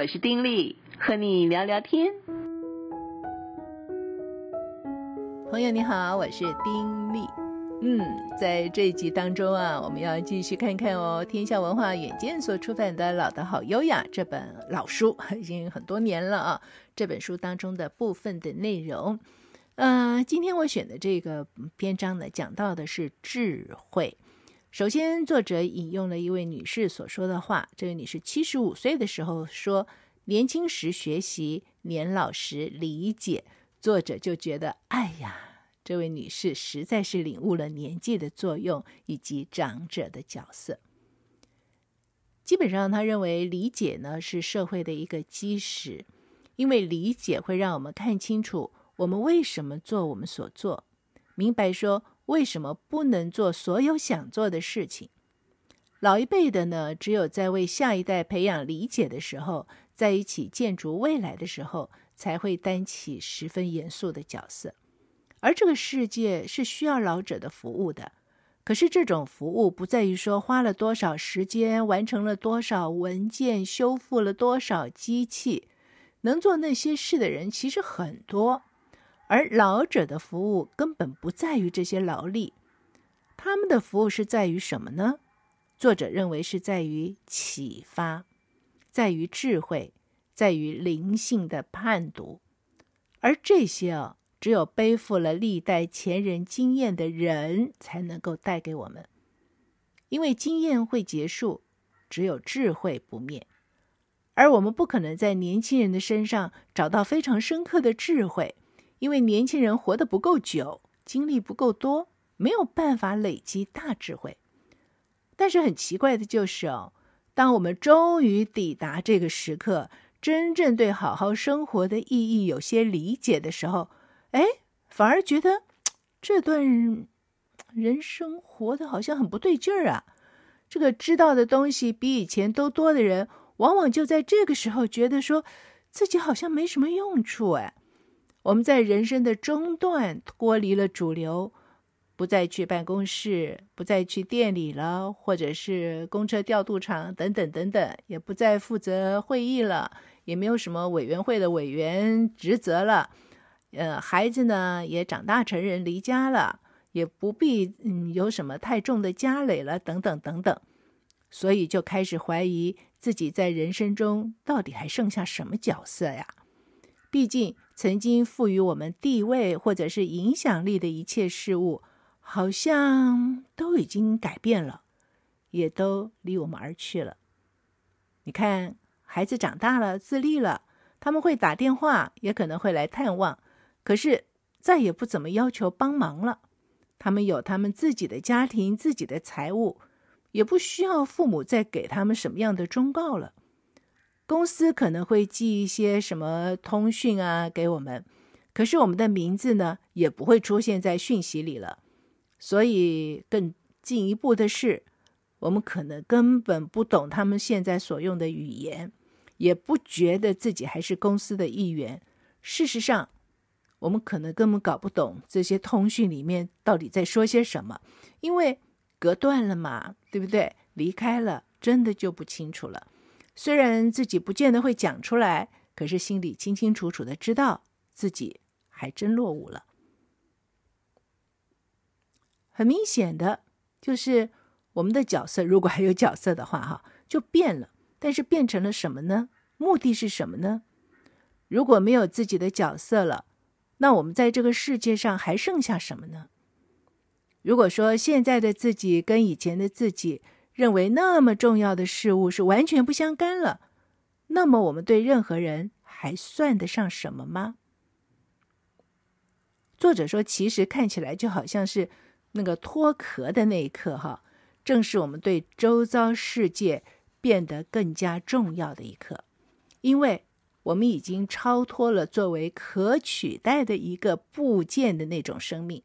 我是丁力，和你聊聊天。朋友你好，我是丁力。嗯，在这一集当中啊，我们要继续看看哦，天下文化远见所出版的《老的好优雅》这本老书，已经很多年了啊。这本书当中的部分的内容，呃，今天我选的这个篇章呢，讲到的是智慧。首先，作者引用了一位女士所说的话。这位女士七十五岁的时候说：“年轻时学习，年老时理解。”作者就觉得，哎呀，这位女士实在是领悟了年纪的作用以及长者的角色。基本上，他认为理解呢是社会的一个基石，因为理解会让我们看清楚我们为什么做我们所做，明白说。为什么不能做所有想做的事情？老一辈的呢，只有在为下一代培养理解的时候，在一起建筑未来的时候，才会担起十分严肃的角色。而这个世界是需要老者的服务的。可是这种服务不在于说花了多少时间，完成了多少文件，修复了多少机器，能做那些事的人其实很多。而老者的服务根本不在于这些劳力，他们的服务是在于什么呢？作者认为是在于启发，在于智慧，在于灵性的判读。而这些啊，只有背负了历代前人经验的人才能够带给我们，因为经验会结束，只有智慧不灭。而我们不可能在年轻人的身上找到非常深刻的智慧。因为年轻人活得不够久，经历不够多，没有办法累积大智慧。但是很奇怪的就是哦，当我们终于抵达这个时刻，真正对好好生活的意义有些理解的时候，哎，反而觉得这段人生活得好像很不对劲儿啊。这个知道的东西比以前都多的人，往往就在这个时候觉得说自己好像没什么用处哎。我们在人生的中段脱离了主流，不再去办公室，不再去店里了，或者是公车调度场等等等等，也不再负责会议了，也没有什么委员会的委员职责了。呃，孩子呢也长大成人离家了，也不必嗯有什么太重的家累了，等等等等。所以就开始怀疑自己在人生中到底还剩下什么角色呀？毕竟。曾经赋予我们地位或者是影响力的一切事物，好像都已经改变了，也都离我们而去了。你看，孩子长大了，自立了，他们会打电话，也可能会来探望，可是再也不怎么要求帮忙了。他们有他们自己的家庭、自己的财务，也不需要父母再给他们什么样的忠告了。公司可能会寄一些什么通讯啊给我们，可是我们的名字呢也不会出现在讯息里了。所以更进一步的是，我们可能根本不懂他们现在所用的语言，也不觉得自己还是公司的一员。事实上，我们可能根本搞不懂这些通讯里面到底在说些什么，因为隔断了嘛，对不对？离开了，真的就不清楚了。虽然自己不见得会讲出来，可是心里清清楚楚的知道自己还真落伍了。很明显的，就是我们的角色，如果还有角色的话，哈，就变了。但是变成了什么呢？目的是什么呢？如果没有自己的角色了，那我们在这个世界上还剩下什么呢？如果说现在的自己跟以前的自己，认为那么重要的事物是完全不相干了，那么我们对任何人还算得上什么吗？作者说，其实看起来就好像是那个脱壳的那一刻，哈，正是我们对周遭世界变得更加重要的一刻，因为我们已经超脱了作为可取代的一个部件的那种生命，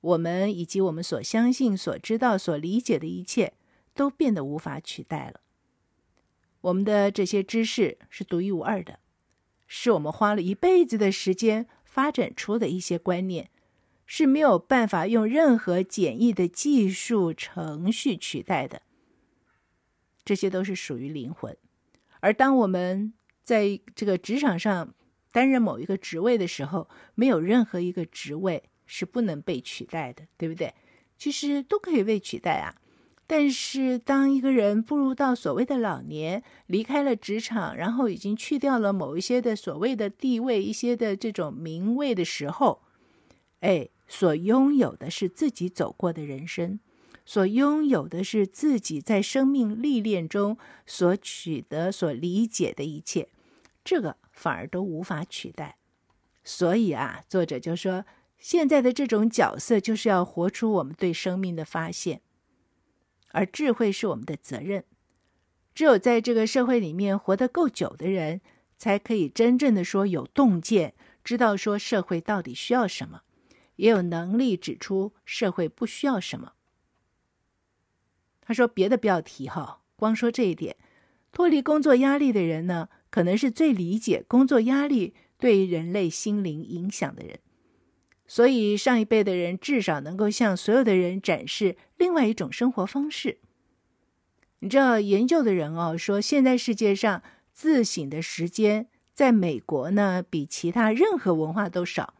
我们以及我们所相信、所知道、所理解的一切。都变得无法取代了。我们的这些知识是独一无二的，是我们花了一辈子的时间发展出的一些观念，是没有办法用任何简易的技术程序取代的。这些都是属于灵魂，而当我们在这个职场上担任某一个职位的时候，没有任何一个职位是不能被取代的，对不对？其实都可以被取代啊。但是，当一个人步入到所谓的老年，离开了职场，然后已经去掉了某一些的所谓的地位、一些的这种名位的时候，哎，所拥有的是自己走过的人生，所拥有的是自己在生命历练中所取得、所理解的一切，这个反而都无法取代。所以啊，作者就说，现在的这种角色就是要活出我们对生命的发现。而智慧是我们的责任，只有在这个社会里面活得够久的人，才可以真正的说有洞见，知道说社会到底需要什么，也有能力指出社会不需要什么。他说别的不要提哈，光说这一点，脱离工作压力的人呢，可能是最理解工作压力对人类心灵影响的人。所以，上一辈的人至少能够向所有的人展示另外一种生活方式。你知道，研究的人哦说，现在世界上自省的时间，在美国呢比其他任何文化都少。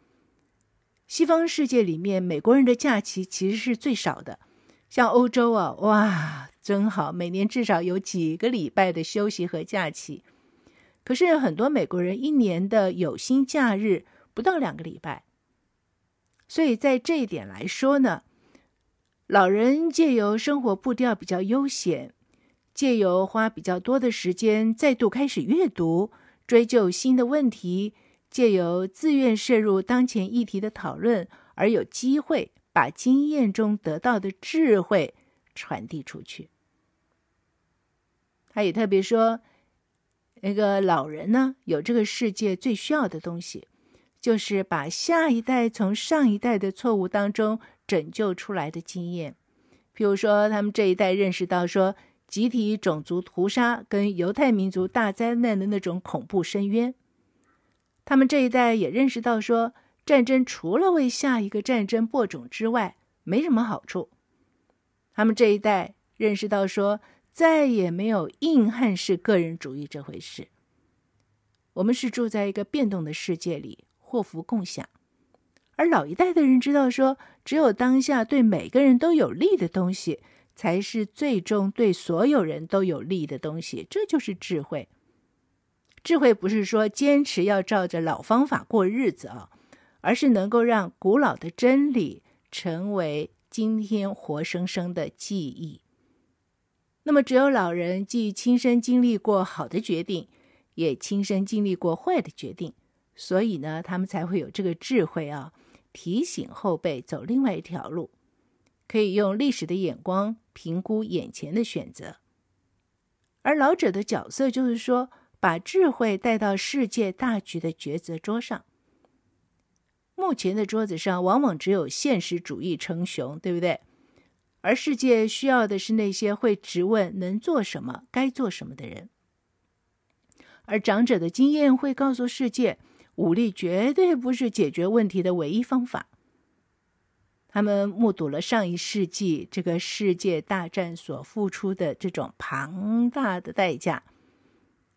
西方世界里面，美国人的假期其实是最少的。像欧洲啊，哇，真好，每年至少有几个礼拜的休息和假期。可是很多美国人一年的有薪假日不到两个礼拜。所以在这一点来说呢，老人借由生活步调比较悠闲，借由花比较多的时间再度开始阅读、追究新的问题，借由自愿涉入当前议题的讨论，而有机会把经验中得到的智慧传递出去。他也特别说，那个老人呢，有这个世界最需要的东西。就是把下一代从上一代的错误当中拯救出来的经验，譬如说，他们这一代认识到说，集体种族屠杀跟犹太民族大灾难的那种恐怖深渊；他们这一代也认识到说，战争除了为下一个战争播种之外，没什么好处；他们这一代认识到说，再也没有硬汉式个人主义这回事。我们是住在一个变动的世界里。祸福共享，而老一代的人知道说，只有当下对每个人都有利的东西，才是最终对所有人都有利的东西。这就是智慧。智慧不是说坚持要照着老方法过日子啊，而是能够让古老的真理成为今天活生生的记忆。那么，只有老人既亲身经历过好的决定，也亲身经历过坏的决定。所以呢，他们才会有这个智慧啊，提醒后辈走另外一条路，可以用历史的眼光评估眼前的选择。而老者的角色就是说，把智慧带到世界大局的抉择桌上。目前的桌子上往往只有现实主义称雄，对不对？而世界需要的是那些会直问能做什么、该做什么的人。而长者的经验会告诉世界。武力绝对不是解决问题的唯一方法。他们目睹了上一世纪这个世界大战所付出的这种庞大的代价，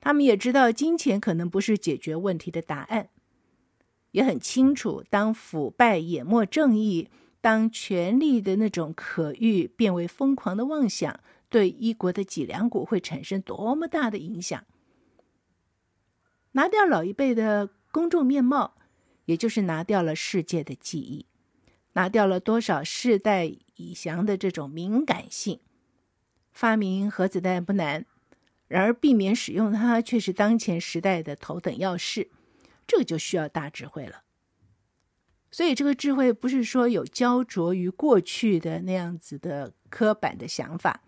他们也知道金钱可能不是解决问题的答案，也很清楚，当腐败淹没正义，当权力的那种可欲变为疯狂的妄想，对一国的脊梁骨会产生多么大的影响。拿掉老一辈的。公众面貌，也就是拿掉了世界的记忆，拿掉了多少世代以降的这种敏感性。发明核子弹不难，然而避免使用它却是当前时代的头等要事。这就需要大智慧了。所以，这个智慧不是说有焦灼于过去的那样子的刻板的想法，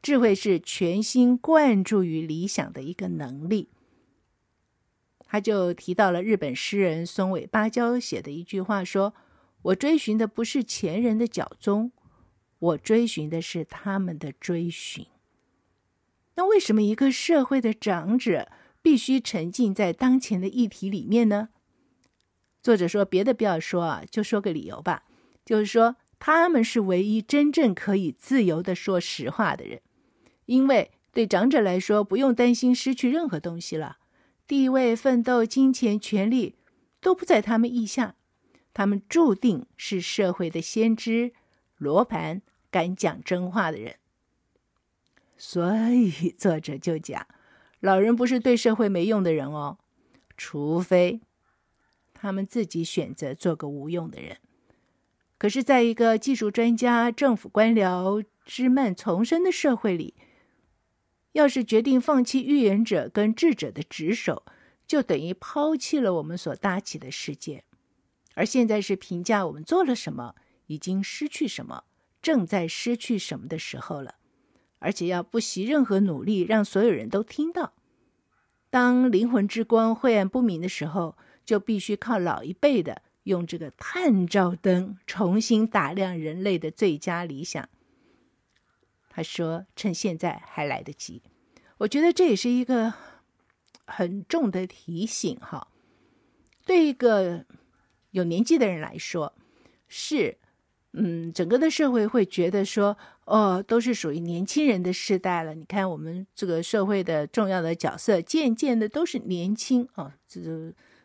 智慧是全心贯注于理想的一个能力。他就提到了日本诗人松尾芭蕉写的一句话说：“我追寻的不是前人的脚踪，我追寻的是他们的追寻。”那为什么一个社会的长者必须沉浸在当前的议题里面呢？作者说：“别的不要说啊，就说个理由吧，就是说他们是唯一真正可以自由的说实话的人，因为对长者来说，不用担心失去任何东西了，地位、奋斗、金钱、权力都不在他们意下，他们注定是社会的先知，罗盘敢讲真话的人。所以作者就讲，老人不是对社会没用的人哦，除非他们自己选择做个无用的人。可是，在一个技术专家、政府官僚枝蔓丛生的社会里，要是决定放弃预言者跟智者的职守，就等于抛弃了我们所搭起的世界。而现在是评价我们做了什么，已经失去什么，正在失去什么的时候了。而且要不惜任何努力，让所有人都听到。当灵魂之光晦暗不明的时候，就必须靠老一辈的。用这个探照灯重新打亮人类的最佳理想。他说：“趁现在还来得及。”我觉得这也是一个很重的提醒哈。对一个有年纪的人来说，是嗯，整个的社会会觉得说，哦，都是属于年轻人的时代了。你看，我们这个社会的重要的角色，渐渐的都是年轻啊，这、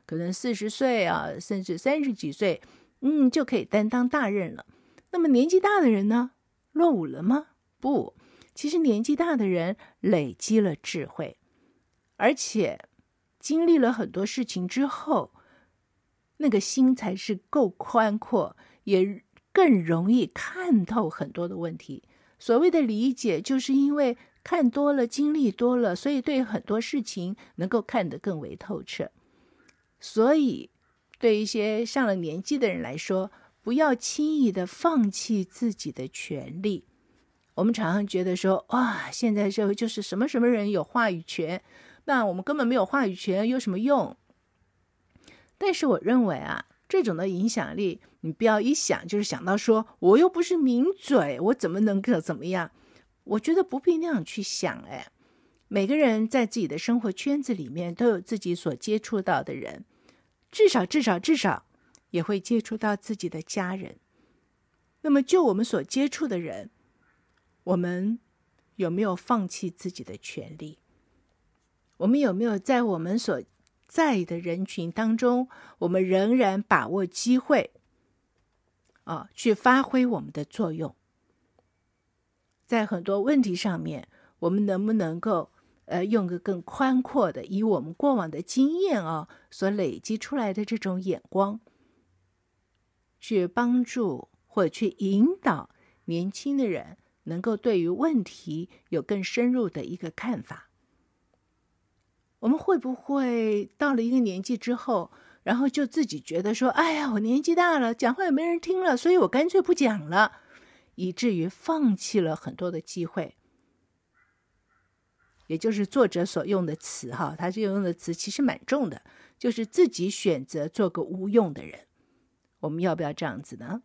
可能四十岁啊，甚至三十几岁，嗯，就可以担当大任了。那么年纪大的人呢，落伍了吗？不，其实年纪大的人累积了智慧，而且经历了很多事情之后，那个心才是够宽阔，也更容易看透很多的问题。所谓的理解，就是因为看多了，经历多了，所以对很多事情能够看得更为透彻。所以，对一些上了年纪的人来说，不要轻易的放弃自己的权利。我们常常觉得说，哇，现在社会就是什么什么人有话语权，那我们根本没有话语权，有什么用？但是我认为啊，这种的影响力，你不要一想就是想到说，我又不是名嘴，我怎么能够怎么样？我觉得不必那样去想，哎，每个人在自己的生活圈子里面都有自己所接触到的人。至少，至少，至少，也会接触到自己的家人。那么，就我们所接触的人，我们有没有放弃自己的权利？我们有没有在我们所在的人群当中，我们仍然把握机会，啊，去发挥我们的作用？在很多问题上面，我们能不能够？呃，用个更宽阔的，以我们过往的经验啊，所累积出来的这种眼光，去帮助或去引导年轻的人，能够对于问题有更深入的一个看法。我们会不会到了一个年纪之后，然后就自己觉得说：“哎呀，我年纪大了，讲话也没人听了，所以我干脆不讲了”，以至于放弃了很多的机会。也就是作者所用的词哈，他这用的词其实蛮重的，就是自己选择做个无用的人。我们要不要这样子呢？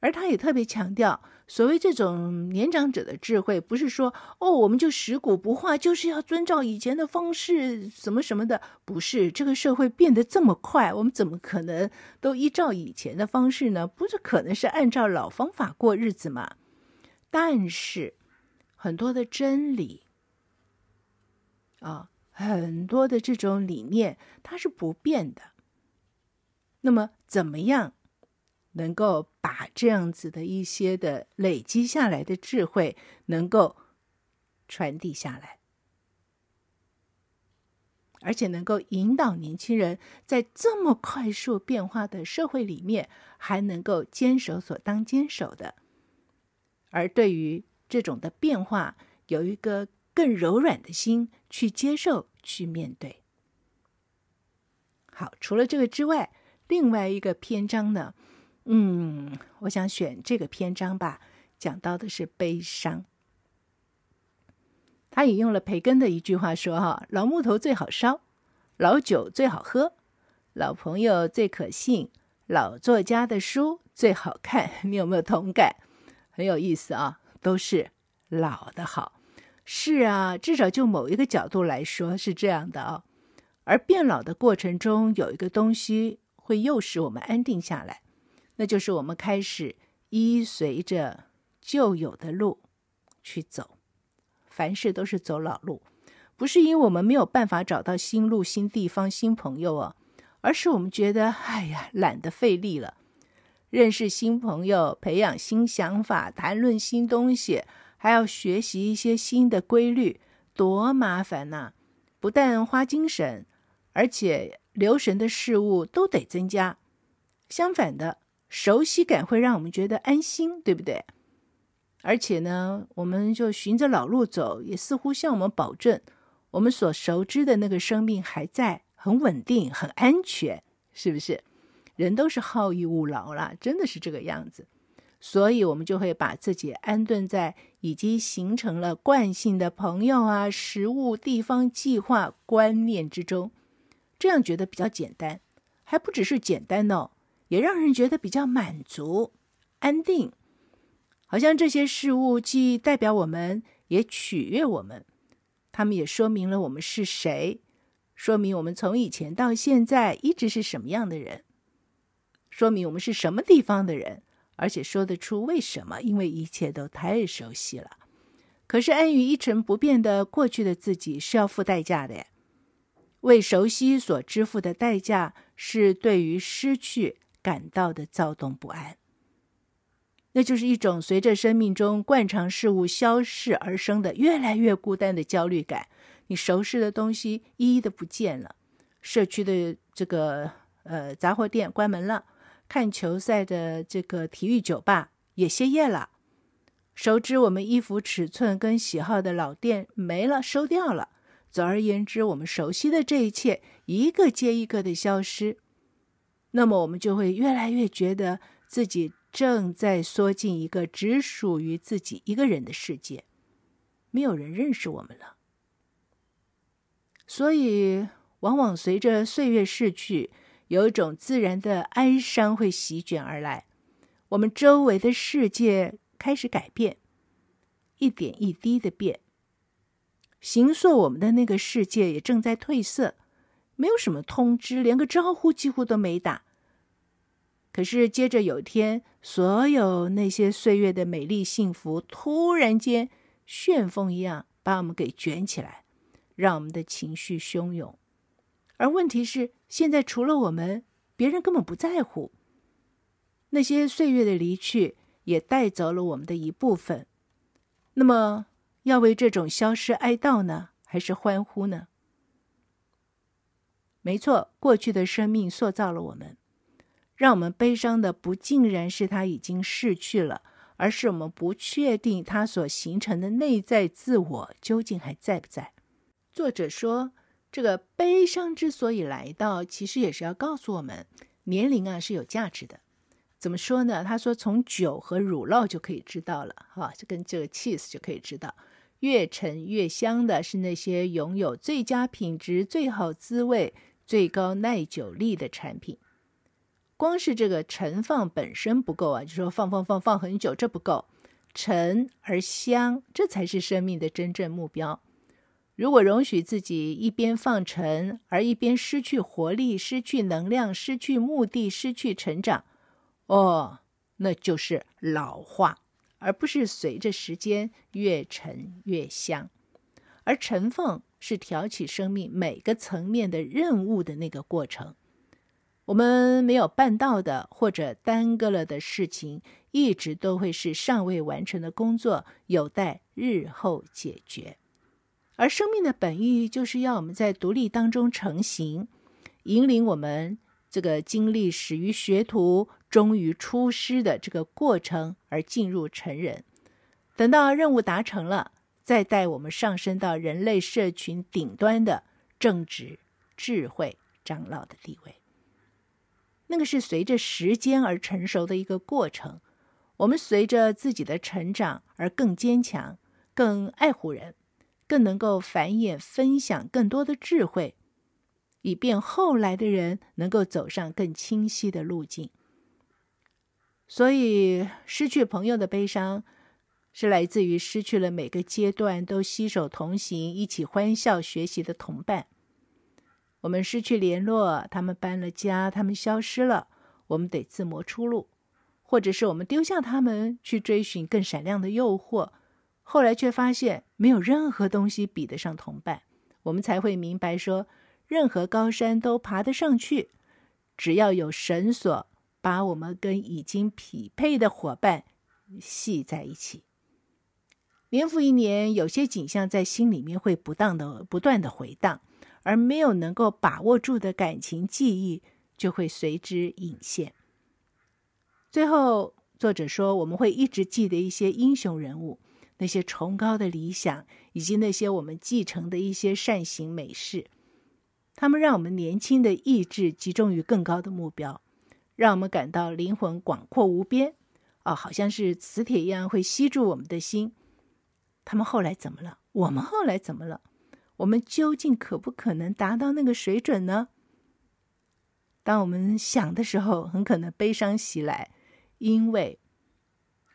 而他也特别强调，所谓这种年长者的智慧，不是说哦，我们就食古不化，就是要遵照以前的方式，什么什么的。不是，这个社会变得这么快，我们怎么可能都依照以前的方式呢？不是，可能是按照老方法过日子嘛。但是。很多的真理啊，很多的这种理念，它是不变的。那么，怎么样能够把这样子的一些的累积下来的智慧，能够传递下来，而且能够引导年轻人在这么快速变化的社会里面，还能够坚守所当坚守的，而对于。这种的变化，有一个更柔软的心去接受、去面对。好，除了这个之外，另外一个篇章呢，嗯，我想选这个篇章吧，讲到的是悲伤。他引用了培根的一句话说：“哈，老木头最好烧，老酒最好喝，老朋友最可信，老作家的书最好看。”你有没有同感？很有意思啊。都是老的好，是啊，至少就某一个角度来说是这样的哦。而变老的过程中，有一个东西会诱使我们安定下来，那就是我们开始依随着旧有的路去走，凡事都是走老路，不是因为我们没有办法找到新路、新地方、新朋友哦，而是我们觉得，哎呀，懒得费力了。认识新朋友，培养新想法，谈论新东西，还要学习一些新的规律，多麻烦呐！不但花精神，而且留神的事物都得增加。相反的，熟悉感会让我们觉得安心，对不对？而且呢，我们就循着老路走，也似乎向我们保证，我们所熟知的那个生命还在，很稳定，很安全，是不是？人都是好逸恶劳啦，真的是这个样子，所以我们就会把自己安顿在已经形成了惯性的朋友啊、食物、地方、计划、观念之中，这样觉得比较简单，还不只是简单哦，也让人觉得比较满足、安定。好像这些事物既代表我们，也取悦我们，他们也说明了我们是谁，说明我们从以前到现在一直是什么样的人，说明我们是什么地方的人，而且说得出为什么，因为一切都太熟悉了。可是安于一成不变的过去的自己是要付代价的，为熟悉所支付的代价是对于失去感到的躁动不安。那就是一种随着生命中惯常事物消逝而生的越来越孤单的焦虑感。你熟悉的东西一一的不见了，社区的这个呃杂货店关门了，看球赛的这个体育酒吧也歇业了，熟知我们衣服尺寸跟喜好的老店没了，收掉了。总而言之，我们熟悉的这一切一个接一个的消失，那么我们就会越来越觉得自己。正在缩进一个只属于自己一个人的世界，没有人认识我们了。所以，往往随着岁月逝去，有一种自然的哀伤会席卷而来。我们周围的世界开始改变，一点一滴的变。形塑我们的那个世界也正在褪色，没有什么通知，连个招呼几乎都没打。可是，接着有一天，所有那些岁月的美丽幸福，突然间旋风一样把我们给卷起来，让我们的情绪汹涌。而问题是，现在除了我们，别人根本不在乎。那些岁月的离去，也带走了我们的一部分。那么，要为这种消失哀悼呢，还是欢呼呢？没错，过去的生命塑造了我们。让我们悲伤的不尽然是他已经逝去了，而是我们不确定他所形成的内在自我究竟还在不在。作者说，这个悲伤之所以来到，其实也是要告诉我们，年龄啊是有价值的。怎么说呢？他说，从酒和乳酪就可以知道了，哈，就跟这个 cheese 就可以知道，越陈越香的是那些拥有最佳品质、最好滋味、最高耐久力的产品。光是这个陈放本身不够啊，就说放放放放很久，这不够，陈而香，这才是生命的真正目标。如果容许自己一边放陈，而一边失去活力、失去能量、失去目的、失去成长，哦，那就是老化，而不是随着时间越沉越香。而尘封是挑起生命每个层面的任务的那个过程。我们没有办到的，或者耽搁了的事情，一直都会是尚未完成的工作，有待日后解决。而生命的本意，就是要我们在独立当中成型，引领我们这个经历始于学徒，终于出师的这个过程，而进入成人。等到任务达成了，再带我们上升到人类社群顶端的正直、智慧长老的地位。那个是随着时间而成熟的一个过程，我们随着自己的成长而更坚强、更爱护人，更能够繁衍分享更多的智慧，以便后来的人能够走上更清晰的路径。所以，失去朋友的悲伤，是来自于失去了每个阶段都携手同行、一起欢笑学习的同伴。我们失去联络，他们搬了家，他们消失了，我们得自谋出路，或者是我们丢下他们去追寻更闪亮的诱惑，后来却发现没有任何东西比得上同伴，我们才会明白说，任何高山都爬得上去，只要有绳索把我们跟已经匹配的伙伴系在一起。年复一年，有些景象在心里面会不当的不断的回荡，而没有能够把握住的感情记忆就会随之隐现。最后，作者说，我们会一直记得一些英雄人物，那些崇高的理想，以及那些我们继承的一些善行美事。他们让我们年轻的意志集中于更高的目标，让我们感到灵魂广阔无边，啊、哦，好像是磁铁一样会吸住我们的心。他们后来怎么了？我们后来怎么了？我们究竟可不可能达到那个水准呢？当我们想的时候，很可能悲伤袭来，因为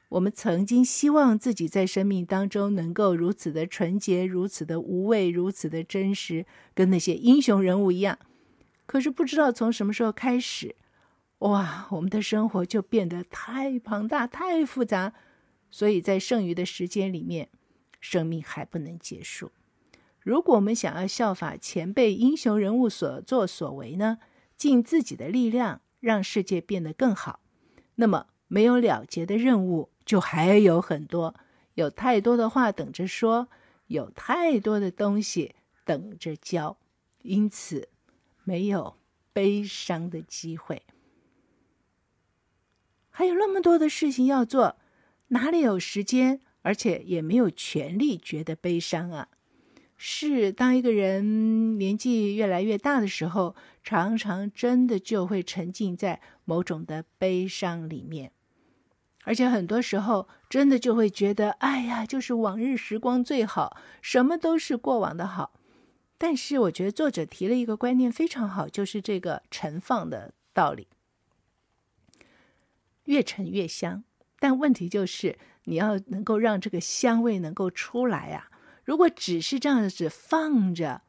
我们曾经希望自己在生命当中能够如此的纯洁、如此的无畏、如此的真实，跟那些英雄人物一样。可是不知道从什么时候开始，哇，我们的生活就变得太庞大、太复杂，所以在剩余的时间里面。生命还不能结束。如果我们想要效法前辈英雄人物所作所为呢，尽自己的力量让世界变得更好，那么没有了结的任务就还有很多，有太多的话等着说，有太多的东西等着教，因此没有悲伤的机会。还有那么多的事情要做，哪里有时间？而且也没有权利觉得悲伤啊！是当一个人年纪越来越大的时候，常常真的就会沉浸在某种的悲伤里面，而且很多时候真的就会觉得，哎呀，就是往日时光最好，什么都是过往的好。但是我觉得作者提了一个观念非常好，就是这个陈放的道理，越陈越香。但问题就是，你要能够让这个香味能够出来啊！如果只是这样子放着，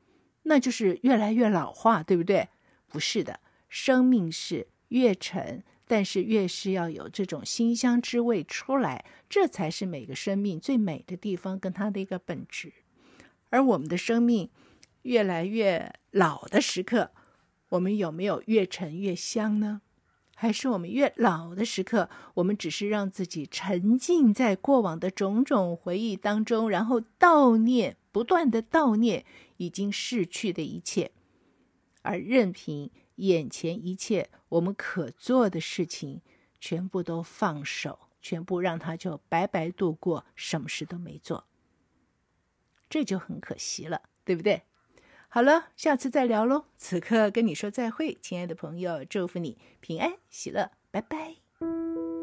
那就是越来越老化，对不对？不是的，生命是越陈，但是越是要有这种馨香之味出来，这才是每个生命最美的地方跟它的一个本质。而我们的生命越来越老的时刻，我们有没有越陈越香呢？还是我们越老的时刻，我们只是让自己沉浸在过往的种种回忆当中，然后悼念，不断的悼念已经逝去的一切，而任凭眼前一切我们可做的事情全部都放手，全部让它就白白度过，什么事都没做，这就很可惜了，对不对？好了下次再聊喽此刻跟你说再会亲爱的朋友祝福你平安喜乐拜拜。